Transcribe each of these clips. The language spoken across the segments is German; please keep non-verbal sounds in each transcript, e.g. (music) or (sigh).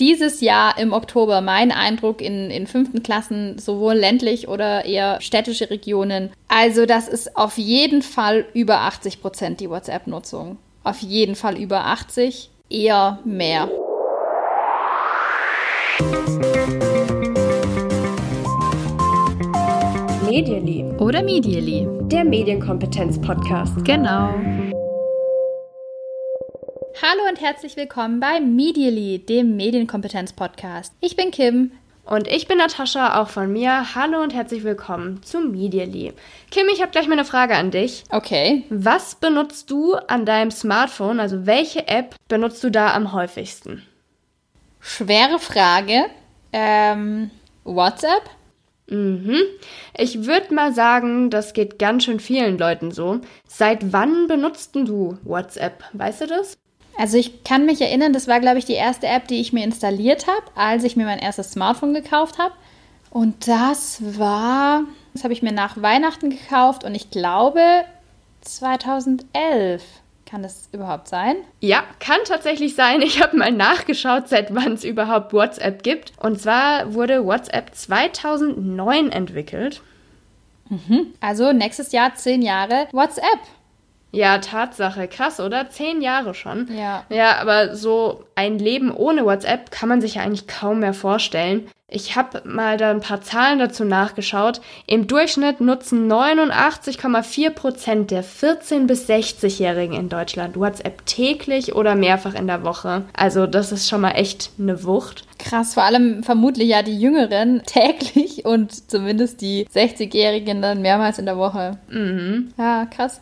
dieses Jahr im Oktober mein Eindruck in, in fünften Klassen, sowohl ländlich oder eher städtische Regionen. Also das ist auf jeden Fall über 80 Prozent die WhatsApp-Nutzung. Auf jeden Fall über 80, eher mehr. Medially. Oder Medially. Der Medienkompetenz-Podcast. Genau. Hallo und herzlich willkommen bei Medially, dem Medienkompetenz-Podcast. Ich bin Kim. Und ich bin Natascha, auch von mir. Hallo und herzlich willkommen zu Medially. Kim, ich habe gleich mal eine Frage an dich. Okay. Was benutzt du an deinem Smartphone, also welche App benutzt du da am häufigsten? Schwere Frage. Ähm, WhatsApp? Mhm. Ich würde mal sagen, das geht ganz schön vielen Leuten so. Seit wann benutzt du WhatsApp? Weißt du das? Also ich kann mich erinnern, das war, glaube ich, die erste App, die ich mir installiert habe, als ich mir mein erstes Smartphone gekauft habe. Und das war, das habe ich mir nach Weihnachten gekauft und ich glaube 2011. Kann das überhaupt sein? Ja, kann tatsächlich sein. Ich habe mal nachgeschaut, seit wann es überhaupt WhatsApp gibt. Und zwar wurde WhatsApp 2009 entwickelt. Mhm. Also nächstes Jahr zehn Jahre WhatsApp. Ja, Tatsache. Krass, oder? Zehn Jahre schon. Ja. Ja, aber so ein Leben ohne WhatsApp kann man sich ja eigentlich kaum mehr vorstellen. Ich habe mal da ein paar Zahlen dazu nachgeschaut. Im Durchschnitt nutzen 89,4 Prozent der 14- bis 60-Jährigen in Deutschland WhatsApp täglich oder mehrfach in der Woche. Also das ist schon mal echt eine Wucht. Krass, vor allem vermutlich ja die Jüngeren (laughs) täglich und zumindest die 60-Jährigen dann mehrmals in der Woche. Mhm. Ja, krass.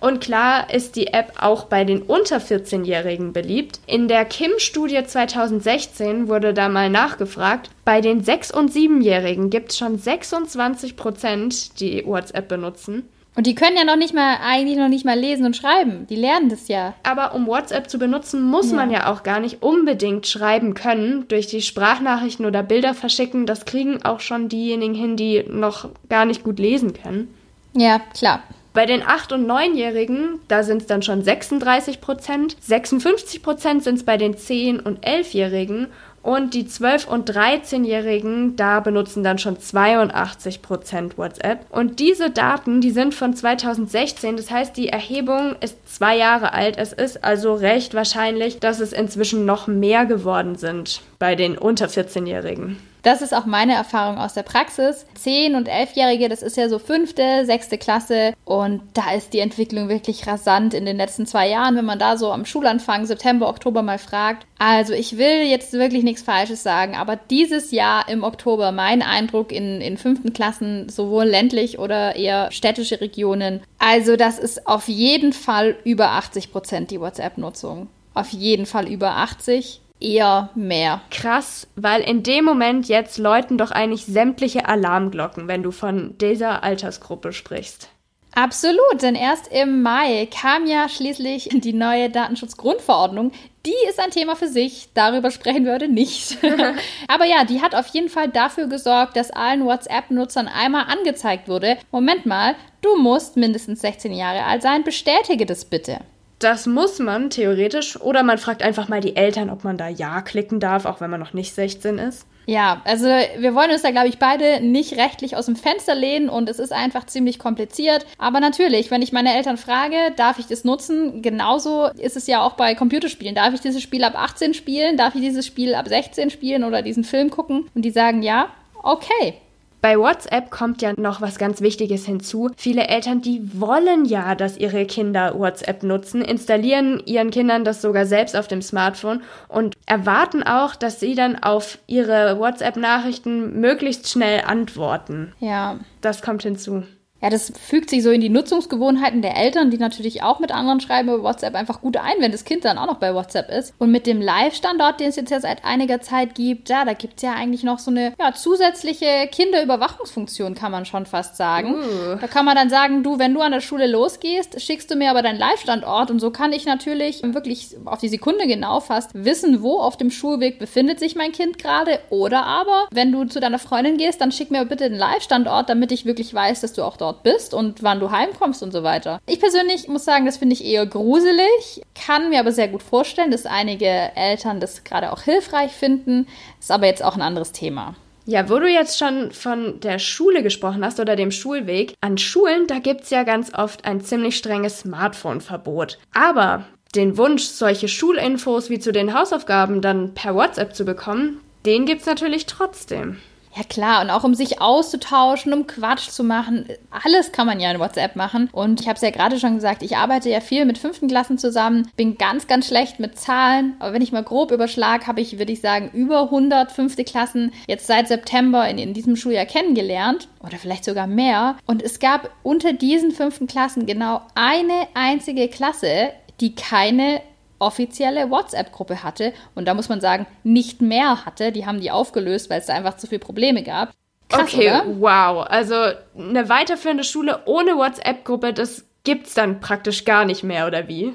Und klar ist die App auch bei den unter 14-Jährigen beliebt. In der Kim-Studie 2016 wurde da mal nachgefragt, bei den 6- und 7-Jährigen gibt es schon 26 Prozent, die WhatsApp benutzen. Und die können ja noch nicht mal, eigentlich noch nicht mal lesen und schreiben. Die lernen das ja. Aber um WhatsApp zu benutzen, muss Ja. man ja auch gar nicht unbedingt schreiben können. Durch die Sprachnachrichten oder Bilder verschicken, das kriegen auch schon diejenigen hin, die noch gar nicht gut lesen können. Ja, klar. Bei den 8- und 9-Jährigen, da sind es dann schon 36 Prozent. 56 Prozent sind es bei den 10- und 11-Jährigen. Und die 12- und 13-Jährigen, da benutzen dann schon 82 Prozent WhatsApp. Und diese Daten, die sind von 2016. Das heißt, die Erhebung ist zwei Jahre alt. Es ist also recht wahrscheinlich, dass es inzwischen noch mehr geworden sind bei den unter 14-Jährigen. Das ist auch meine Erfahrung aus der Praxis. 10- und 11-Jährige, das ist ja so fünfte, sechste Klasse und da ist die Entwicklung wirklich rasant in den letzten zwei Jahren, wenn man da so am Schulanfang September, Oktober mal fragt. Also ich will jetzt wirklich nichts Falsches sagen, aber dieses Jahr im Oktober mein Eindruck in, in fünften Klassen, sowohl ländlich oder eher städtische Regionen, also das ist auf jeden Fall über 80 Prozent die WhatsApp-Nutzung. Auf jeden Fall über 80 eher mehr. Krass, weil in dem Moment jetzt läuten doch eigentlich sämtliche Alarmglocken, wenn du von dieser Altersgruppe sprichst. Absolut, denn erst im Mai kam ja schließlich die neue Datenschutzgrundverordnung. Die ist ein Thema für sich, darüber sprechen wir heute nicht. (laughs) Aber ja, die hat auf jeden Fall dafür gesorgt, dass allen WhatsApp-Nutzern einmal angezeigt wurde, Moment mal, du musst mindestens 16 Jahre alt sein, bestätige das bitte. Das muss man theoretisch oder man fragt einfach mal die Eltern, ob man da Ja klicken darf, auch wenn man noch nicht 16 ist. Ja, also wir wollen uns da, glaube ich, beide nicht rechtlich aus dem Fenster lehnen und es ist einfach ziemlich kompliziert. Aber natürlich, wenn ich meine Eltern frage, darf ich das nutzen? Genauso ist es ja auch bei Computerspielen. Darf ich dieses Spiel ab 18 spielen? Darf ich dieses Spiel ab 16 spielen oder diesen Film gucken? Und die sagen ja, okay. Bei WhatsApp kommt ja noch was ganz Wichtiges hinzu. Viele Eltern, die wollen ja, dass ihre Kinder WhatsApp nutzen, installieren ihren Kindern das sogar selbst auf dem Smartphone und erwarten auch, dass sie dann auf ihre WhatsApp-Nachrichten möglichst schnell antworten. Ja. Das kommt hinzu. Ja, das fügt sich so in die Nutzungsgewohnheiten der Eltern, die natürlich auch mit anderen schreiben über WhatsApp einfach gut ein, wenn das Kind dann auch noch bei WhatsApp ist. Und mit dem Live-Standort, den es jetzt ja seit einiger Zeit gibt, ja, da gibt es ja eigentlich noch so eine ja, zusätzliche Kinderüberwachungsfunktion, kann man schon fast sagen. Uh. Da kann man dann sagen, du, wenn du an der Schule losgehst, schickst du mir aber deinen Live-Standort und so kann ich natürlich wirklich auf die Sekunde genau fast wissen, wo auf dem Schulweg befindet sich mein Kind gerade. Oder aber, wenn du zu deiner Freundin gehst, dann schick mir bitte den Live-Standort, damit ich wirklich weiß, dass du auch dort dort bist und wann du heimkommst und so weiter. Ich persönlich muss sagen, das finde ich eher gruselig, kann mir aber sehr gut vorstellen, dass einige Eltern das gerade auch hilfreich finden. Ist aber jetzt auch ein anderes Thema. Ja, wo du jetzt schon von der Schule gesprochen hast oder dem Schulweg, an Schulen, da gibt es ja ganz oft ein ziemlich strenges Smartphone-Verbot. Aber den Wunsch, solche Schulinfos wie zu den Hausaufgaben dann per WhatsApp zu bekommen, den gibt es natürlich trotzdem. Ja klar, und auch um sich auszutauschen, um Quatsch zu machen. Alles kann man ja in WhatsApp machen. Und ich habe es ja gerade schon gesagt, ich arbeite ja viel mit fünften Klassen zusammen, bin ganz, ganz schlecht mit Zahlen. Aber wenn ich mal grob überschlag, habe ich, würde ich sagen, über 100 fünfte Klassen jetzt seit September in, in diesem Schuljahr kennengelernt. Oder vielleicht sogar mehr. Und es gab unter diesen fünften Klassen genau eine einzige Klasse, die keine offizielle WhatsApp-Gruppe hatte und da muss man sagen, nicht mehr hatte. Die haben die aufgelöst, weil es da einfach zu viele Probleme gab. Krass, okay, oder? wow. Also eine weiterführende Schule ohne WhatsApp-Gruppe, das gibt's dann praktisch gar nicht mehr, oder wie?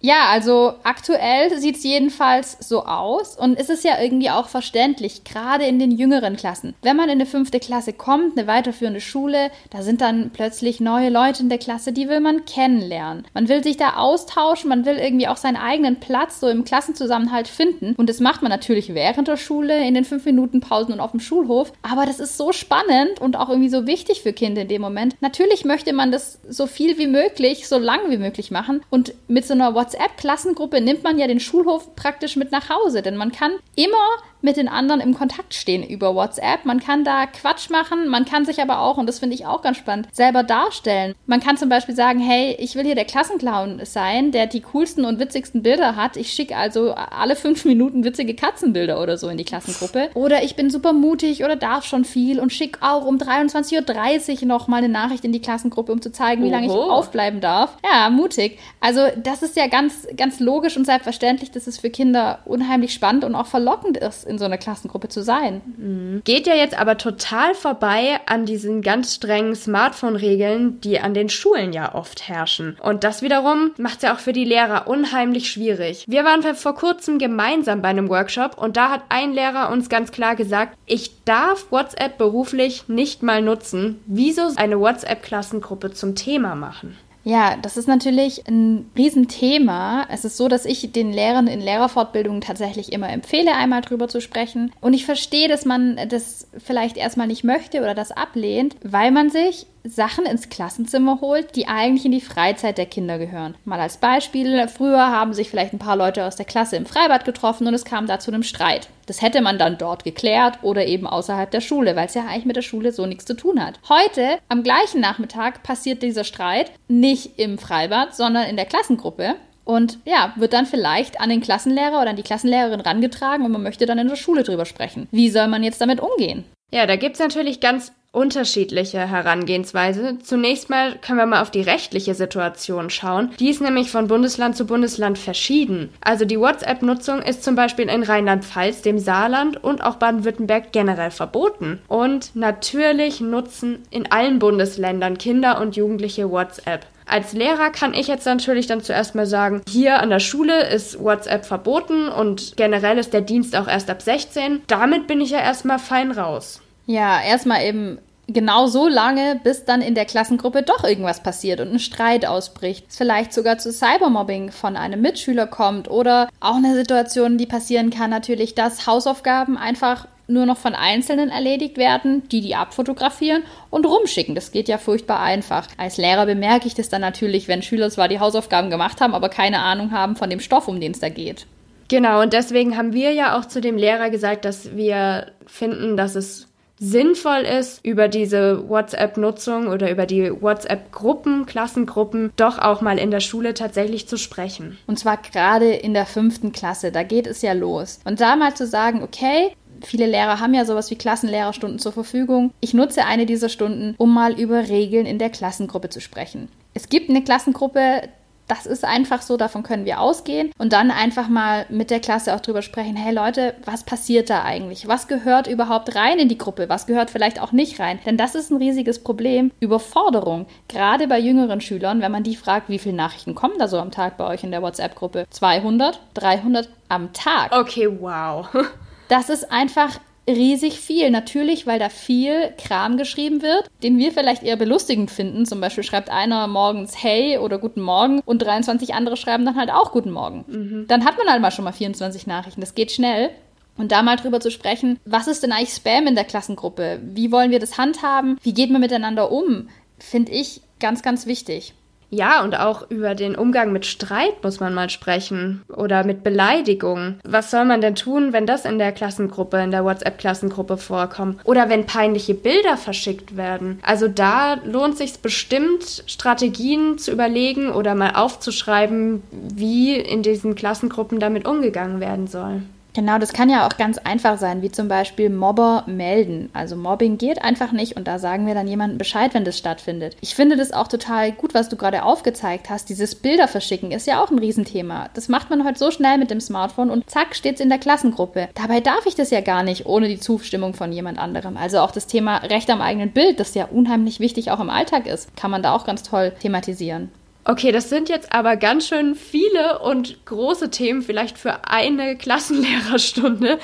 Ja, also aktuell sieht es jedenfalls so aus und es ist ja irgendwie auch verständlich, gerade in den jüngeren Klassen. Wenn man in eine fünfte Klasse kommt, eine weiterführende Schule, da sind dann plötzlich neue Leute in der Klasse, die will man kennenlernen. Man will sich da austauschen, man will irgendwie auch seinen eigenen Platz so im Klassenzusammenhalt finden und das macht man natürlich während der Schule, in den fünf Minuten Pausen und auf dem Schulhof. Aber das ist so spannend und auch irgendwie so wichtig für Kinder in dem Moment. Natürlich möchte man das so viel wie möglich, so lange wie möglich machen und mit so einer WhatsApp WhatsApp-Klassengruppe nimmt man ja den Schulhof praktisch mit nach Hause, denn man kann immer mit den anderen im Kontakt stehen über WhatsApp. Man kann da Quatsch machen, man kann sich aber auch, und das finde ich auch ganz spannend, selber darstellen. Man kann zum Beispiel sagen, hey, ich will hier der Klassenclown sein, der die coolsten und witzigsten Bilder hat. Ich schicke also alle fünf Minuten witzige Katzenbilder oder so in die Klassengruppe. Oder ich bin super mutig oder darf schon viel und schicke auch um 23.30 Uhr nochmal eine Nachricht in die Klassengruppe, um zu zeigen, wie lange ich aufbleiben darf. Ja, mutig. Also das ist ja ganz, ganz logisch und selbstverständlich, dass es für Kinder unheimlich spannend und auch verlockend ist, in so einer Klassengruppe zu sein. Mhm. Geht ja jetzt aber total vorbei an diesen ganz strengen Smartphone-Regeln, die an den Schulen ja oft herrschen. Und das wiederum macht es ja auch für die Lehrer unheimlich schwierig. Wir waren vor kurzem gemeinsam bei einem Workshop und da hat ein Lehrer uns ganz klar gesagt, ich darf WhatsApp beruflich nicht mal nutzen. Wieso eine WhatsApp-Klassengruppe zum Thema machen? Ja, das ist natürlich ein Riesenthema. Es ist so, dass ich den Lehrern in Lehrerfortbildungen tatsächlich immer empfehle, einmal drüber zu sprechen. Und ich verstehe, dass man das vielleicht erstmal nicht möchte oder das ablehnt, weil man sich Sachen ins Klassenzimmer holt, die eigentlich in die Freizeit der Kinder gehören. Mal als Beispiel, früher haben sich vielleicht ein paar Leute aus der Klasse im Freibad getroffen und es kam da zu einem Streit. Das hätte man dann dort geklärt oder eben außerhalb der Schule, weil es ja eigentlich mit der Schule so nichts zu tun hat. Heute, am gleichen Nachmittag, passiert dieser Streit nicht im Freibad, sondern in der Klassengruppe. Und ja, wird dann vielleicht an den Klassenlehrer oder an die Klassenlehrerin rangetragen und man möchte dann in der Schule drüber sprechen. Wie soll man jetzt damit umgehen? Ja, da gibt es natürlich ganz unterschiedliche Herangehensweise. Zunächst mal können wir mal auf die rechtliche Situation schauen. Die ist nämlich von Bundesland zu Bundesland verschieden. Also die WhatsApp-Nutzung ist zum Beispiel in Rheinland-Pfalz, dem Saarland und auch Baden-Württemberg generell verboten. Und natürlich nutzen in allen Bundesländern Kinder und Jugendliche WhatsApp. Als Lehrer kann ich jetzt natürlich dann zuerst mal sagen, hier an der Schule ist WhatsApp verboten und generell ist der Dienst auch erst ab 16. Damit bin ich ja erstmal fein raus. Ja, erstmal eben genau so lange, bis dann in der Klassengruppe doch irgendwas passiert und ein Streit ausbricht. Es vielleicht sogar zu Cybermobbing von einem Mitschüler kommt oder auch eine Situation, die passieren kann, natürlich, dass Hausaufgaben einfach nur noch von Einzelnen erledigt werden, die die abfotografieren und rumschicken. Das geht ja furchtbar einfach. Als Lehrer bemerke ich das dann natürlich, wenn Schüler zwar die Hausaufgaben gemacht haben, aber keine Ahnung haben von dem Stoff, um den es da geht. Genau, und deswegen haben wir ja auch zu dem Lehrer gesagt, dass wir finden, dass es sinnvoll ist, über diese WhatsApp-Nutzung oder über die WhatsApp-Gruppen, Klassengruppen, doch auch mal in der Schule tatsächlich zu sprechen. Und zwar gerade in der fünften Klasse, da geht es ja los. Und da mal zu sagen, okay, Viele Lehrer haben ja sowas wie Klassenlehrerstunden zur Verfügung. Ich nutze eine dieser Stunden, um mal über Regeln in der Klassengruppe zu sprechen. Es gibt eine Klassengruppe, das ist einfach so, davon können wir ausgehen und dann einfach mal mit der Klasse auch drüber sprechen, hey Leute, was passiert da eigentlich? Was gehört überhaupt rein in die Gruppe? Was gehört vielleicht auch nicht rein? Denn das ist ein riesiges Problem, Überforderung, gerade bei jüngeren Schülern, wenn man die fragt, wie viele Nachrichten kommen da so am Tag bei euch in der WhatsApp-Gruppe? 200, 300 am Tag. Okay, wow. (laughs) das ist einfach riesig viel. Natürlich, weil da viel Kram geschrieben wird, den wir vielleicht eher belustigend finden. Zum Beispiel schreibt einer morgens Hey oder Guten Morgen und 23 andere schreiben dann halt auch Guten Morgen. Mhm. Dann hat man halt mal schon mal 24 Nachrichten. Das geht schnell. Und da mal drüber zu sprechen, was ist denn eigentlich Spam in der Klassengruppe? Wie wollen wir das handhaben? Wie geht man miteinander um? Finde ich ganz, ganz wichtig. Ja, und auch über den Umgang mit Streit muss man mal sprechen oder mit Beleidigung. Was soll man denn tun, wenn das in der Klassengruppe, in der WhatsApp-Klassengruppe vorkommt? Oder wenn peinliche Bilder verschickt werden? Also da lohnt sich bestimmt, Strategien zu überlegen oder mal aufzuschreiben, wie in diesen Klassengruppen damit umgegangen werden soll. Genau, das kann ja auch ganz einfach sein, wie zum Beispiel Mobber melden. Also Mobbing geht einfach nicht und da sagen wir dann jemandem Bescheid, wenn das stattfindet. Ich finde das auch total gut, was du gerade aufgezeigt hast. Dieses Bilder verschicken ist ja auch ein Riesenthema. Das macht man heute so schnell mit dem Smartphone und zack steht's in der Klassengruppe. Dabei darf ich das ja gar nicht ohne die Zustimmung von jemand anderem. Also auch das Thema Recht am eigenen Bild, das ja unheimlich wichtig auch im Alltag ist, kann man da auch ganz toll thematisieren. Okay, das sind jetzt aber ganz schön viele und große Themen, vielleicht für eine Klassenlehrerstunde.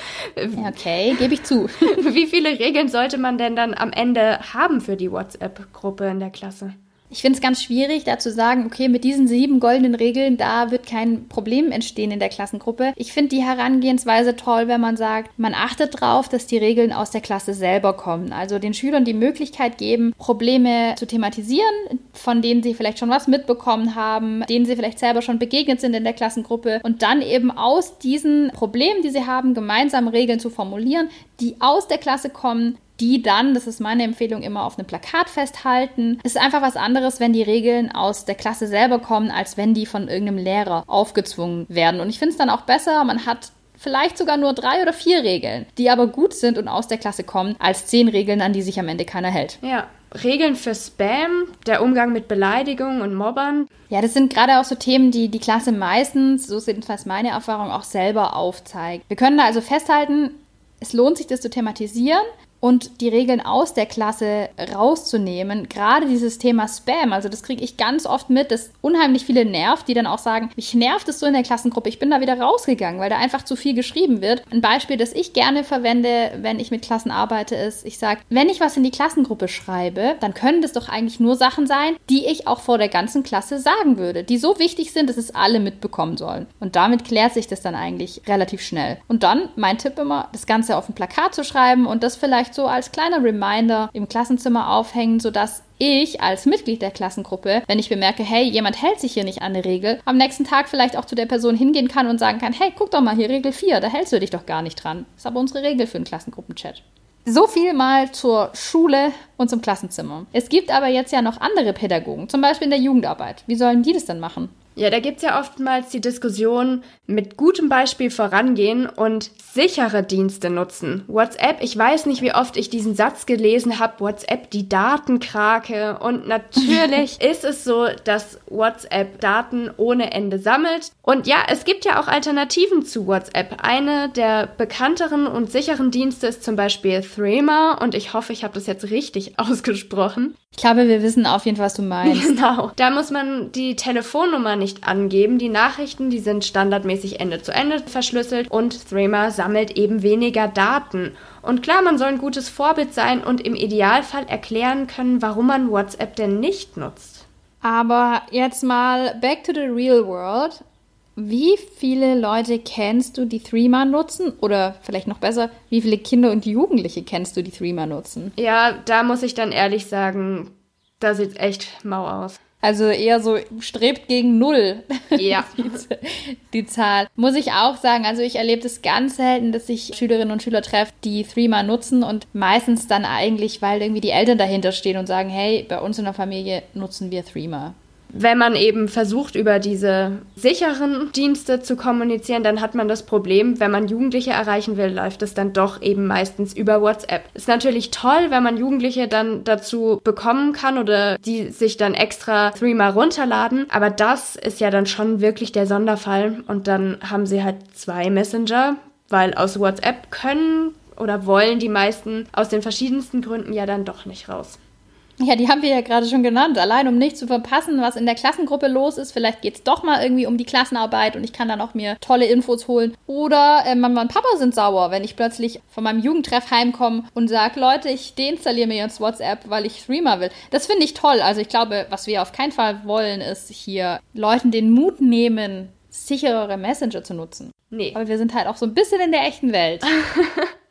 Okay, gebe ich zu. (laughs) Wie viele Regeln sollte man denn dann am Ende haben für die WhatsApp-Gruppe in der Klasse? Ich finde es ganz schwierig, da zu sagen, okay, mit diesen sieben goldenen Regeln, da wird kein Problem entstehen in der Klassengruppe. Ich finde die Herangehensweise toll, wenn man sagt, man achtet darauf, dass die Regeln aus der Klasse selber kommen. Also den Schülern die Möglichkeit geben, Probleme zu thematisieren, von denen sie vielleicht schon was mitbekommen haben, denen sie vielleicht selber schon begegnet sind in der Klassengruppe und dann eben aus diesen Problemen, die sie haben, gemeinsam Regeln zu formulieren, die aus der Klasse kommen, die dann, das ist meine Empfehlung, immer auf einem Plakat festhalten. Es ist einfach was anderes, wenn die Regeln aus der Klasse selber kommen, als wenn die von irgendeinem Lehrer aufgezwungen werden. Und ich finde es dann auch besser, man hat vielleicht sogar nur drei oder vier Regeln, die aber gut sind und aus der Klasse kommen, als zehn Regeln, an die sich am Ende keiner hält. Ja. Regeln für Spam, der Umgang mit Beleidigungen und Mobbern. Ja, das sind gerade auch so Themen, die die Klasse meistens, so ist jedenfalls meine Erfahrung, auch selber aufzeigt. Wir können da also festhalten, es lohnt sich, das zu thematisieren und die Regeln aus der Klasse rauszunehmen. Gerade dieses Thema Spam, also das kriege ich ganz oft mit, dass unheimlich viele nervt, die dann auch sagen, mich nervt es so in der Klassengruppe, ich bin da wieder rausgegangen, weil da einfach zu viel geschrieben wird. Ein Beispiel, das ich gerne verwende, wenn ich mit Klassen arbeite, ist, ich sage, wenn ich was in die Klassengruppe schreibe, dann können das doch eigentlich nur Sachen sein, die ich auch vor der ganzen Klasse sagen würde, die so wichtig sind, dass es alle mitbekommen sollen. Und damit klärt sich das dann eigentlich relativ schnell. Und dann mein Tipp immer, das Ganze auf ein Plakat zu schreiben und das vielleicht so als kleiner Reminder im Klassenzimmer aufhängen, sodass ich als Mitglied der Klassengruppe, wenn ich bemerke, hey, jemand hält sich hier nicht an eine Regel, am nächsten Tag vielleicht auch zu der Person hingehen kann und sagen kann, hey, guck doch mal hier Regel 4, da hältst du dich doch gar nicht dran. Das ist aber unsere Regel für einen Klassengruppenchat. So viel mal zur Schule und zum Klassenzimmer. Es gibt aber jetzt ja noch andere Pädagogen, zum Beispiel in der Jugendarbeit. Wie sollen die das dann machen? Ja, da gibt's ja oftmals die Diskussion, mit gutem Beispiel vorangehen und sichere Dienste nutzen. WhatsApp, ich weiß nicht, wie oft ich diesen Satz gelesen habe, WhatsApp die Datenkrake. Und natürlich (laughs) ist es so, dass WhatsApp Daten ohne Ende sammelt. Und ja, es gibt ja auch Alternativen zu WhatsApp. Eine der bekannteren und sicheren Dienste ist zum Beispiel Threema und ich hoffe, ich habe das jetzt richtig (laughs) ausgesprochen. Ich glaube, wir wissen auf jeden Fall, was du meinst. (laughs) Genau. Da muss man die Telefonnummer nicht angeben. Die Nachrichten, die sind standardmäßig Ende zu Ende verschlüsselt und Threema sammelt eben weniger Daten. Und klar, man soll ein gutes Vorbild sein und im Idealfall erklären können, warum man WhatsApp denn nicht nutzt. Aber jetzt mal back to the real world. Wie viele Leute kennst du, die Threema nutzen? Oder vielleicht noch besser, wie viele Kinder und Jugendliche kennst du, die Threema nutzen? Ja, da muss ich dann ehrlich sagen, da sieht echt mau aus. Also eher so strebt gegen null. (laughs) Ja. die, die, Zahl. Muss ich auch sagen, also ich erlebe das ganz selten, dass ich Schülerinnen und Schüler treffe, die Threema nutzen und meistens dann eigentlich, weil irgendwie die Eltern dahinter stehen und sagen, hey, bei uns in der Familie nutzen wir Threema wenn man eben versucht, über diese sicheren Dienste zu kommunizieren, dann hat man das Problem, wenn man Jugendliche erreichen will, läuft es dann doch eben meistens über WhatsApp. Ist natürlich toll, wenn man Jugendliche dann dazu bekommen kann oder die sich dann extra Threema runterladen, aber das ist ja dann schon wirklich der Sonderfall und dann haben sie halt zwei Messenger, weil aus WhatsApp können oder wollen die meisten aus den verschiedensten Gründen ja dann doch nicht raus. Ja, die haben wir ja gerade schon genannt. Allein um nicht zu verpassen, was in der Klassengruppe los ist. Vielleicht geht es doch mal irgendwie um die Klassenarbeit und ich kann dann auch mir tolle Infos holen. Oder äh, Mama und Papa sind sauer, wenn ich plötzlich von meinem Jugendtreff heimkomme und sage, Leute, ich deinstalliere mir jetzt WhatsApp, weil ich Streamer will. Das finde ich toll. Also ich glaube, was wir auf keinen Fall wollen, ist hier Leuten den Mut nehmen, sicherere Messenger zu nutzen. Nee. Aber wir sind halt auch so ein bisschen in der echten Welt. (laughs)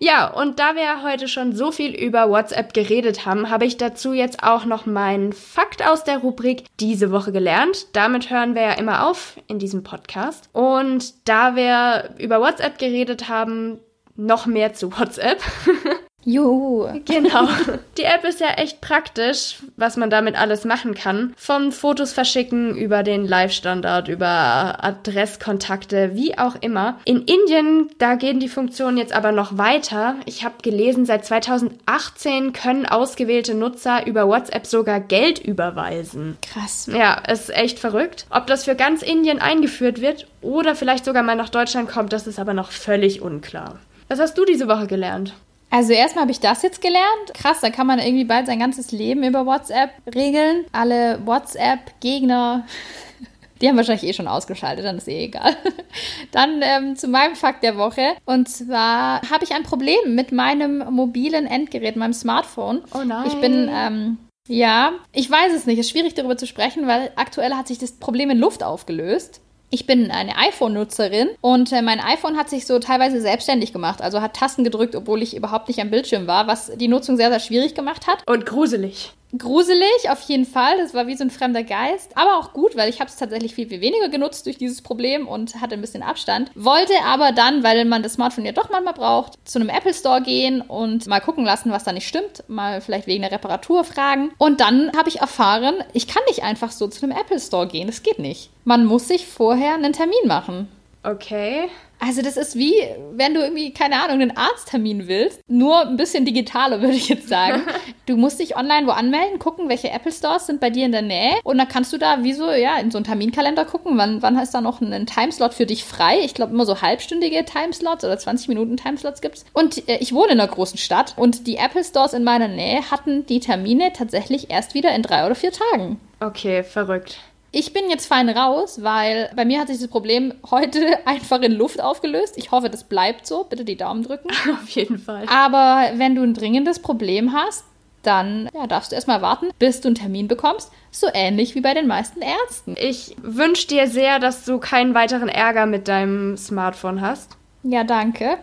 Ja, und da wir heute schon so viel über WhatsApp geredet haben, habe ich dazu jetzt auch noch meinen Fakt aus der Rubrik diese Woche gelernt. Damit hören wir ja immer auf in diesem Podcast. Und da wir über WhatsApp geredet haben, noch mehr zu WhatsApp. (laughs) Juhu. Genau. (laughs) Die App ist ja echt praktisch, was man damit alles machen kann. Vom Fotos verschicken über den Live-Standard, über Adresskontakte, wie auch immer. In Indien, da gehen die Funktionen jetzt aber noch weiter. Ich habe gelesen, seit 2018 können ausgewählte Nutzer über WhatsApp sogar Geld überweisen. Krass. Ja, ist echt verrückt. Ob das für ganz Indien eingeführt wird oder vielleicht sogar mal nach Deutschland kommt, das ist aber noch völlig unklar. Was hast du diese Woche gelernt? Also erstmal habe ich das jetzt gelernt. Krass, da kann man irgendwie bald sein ganzes Leben über WhatsApp regeln. Alle WhatsApp-Gegner, (laughs) die haben wahrscheinlich eh schon ausgeschaltet, dann ist eh egal. (laughs) Dann ähm, zu meinem Fakt der Woche. Und zwar habe ich ein Problem mit meinem mobilen Endgerät, meinem Smartphone. Oh nein. Ich bin, ähm, ja, ich weiß es nicht. Es ist schwierig darüber zu sprechen, weil aktuell hat sich das Problem in Luft aufgelöst. Ich bin eine iPhone-Nutzerin und äh, mein iPhone hat sich so teilweise selbstständig gemacht, also hat Tasten gedrückt, obwohl ich überhaupt nicht am Bildschirm war, was die Nutzung sehr, sehr schwierig gemacht hat. Und gruselig. Gruselig, auf jeden Fall. Das war wie so ein fremder Geist. Aber auch gut, weil ich habe es tatsächlich viel, viel weniger genutzt durch dieses Problem und hatte ein bisschen Abstand. Wollte aber dann, weil man das Smartphone ja doch manchmal braucht, zu einem Apple Store gehen und mal gucken lassen, was da nicht stimmt. Mal vielleicht wegen der Reparatur fragen. Und dann habe ich erfahren, ich kann nicht einfach so zu einem Apple Store gehen. Das geht nicht. Man muss sich vorher einen Termin machen. Okay. Also das ist wie, wenn du irgendwie, keine Ahnung, einen Arzttermin willst, nur ein bisschen digitaler, (laughs) würde ich jetzt sagen. (laughs) Du musst dich online wo anmelden, gucken, welche Apple Stores sind bei dir in der Nähe und dann kannst du da wie so, ja, in so einen Terminkalender gucken, wann, wann ist da noch ein, Timeslot für dich frei. Ich glaube immer so halbstündige Timeslots oder 20 Minuten Timeslots gibt's. Und äh, ich wohne in einer großen Stadt und die Apple Stores in meiner Nähe hatten die Termine tatsächlich erst wieder in drei oder vier Tagen. Okay, verrückt. Ich bin jetzt fein raus, weil bei mir hat sich das Problem heute (laughs) einfach in Luft aufgelöst. Ich hoffe, das bleibt so. Bitte die Daumen drücken. (laughs) Auf jeden Fall. Aber wenn du ein dringendes Problem hast, dann ja, darfst du erstmal warten, bis du einen Termin bekommst. So ähnlich wie bei den meisten Ärzten. Ich wünsche dir sehr, dass du keinen weiteren Ärger mit deinem Smartphone hast. Ja, danke.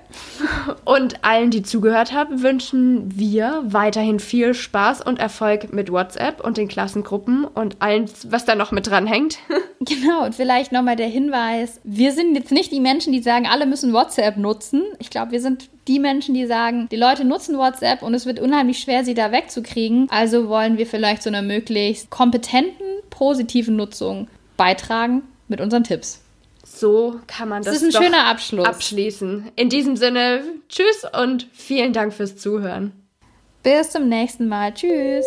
Und allen, die zugehört haben, wünschen wir weiterhin viel Spaß und Erfolg mit WhatsApp und den Klassengruppen und allem, was da noch mit dran hängt. (laughs) Genau, und vielleicht nochmal der Hinweis, wir sind jetzt nicht die Menschen, die sagen, alle müssen WhatsApp nutzen. Ich glaube, wir sind die Menschen, die sagen, die Leute nutzen WhatsApp und es wird unheimlich schwer, sie da wegzukriegen. Also wollen wir vielleicht zu einer möglichst kompetenten, positiven Nutzung beitragen mit unseren Tipps so kann man das, das ist ein schöner Abschluss. abschließen. In diesem Sinne, tschüss und vielen Dank fürs Zuhören. Bis zum nächsten Mal. Tschüss.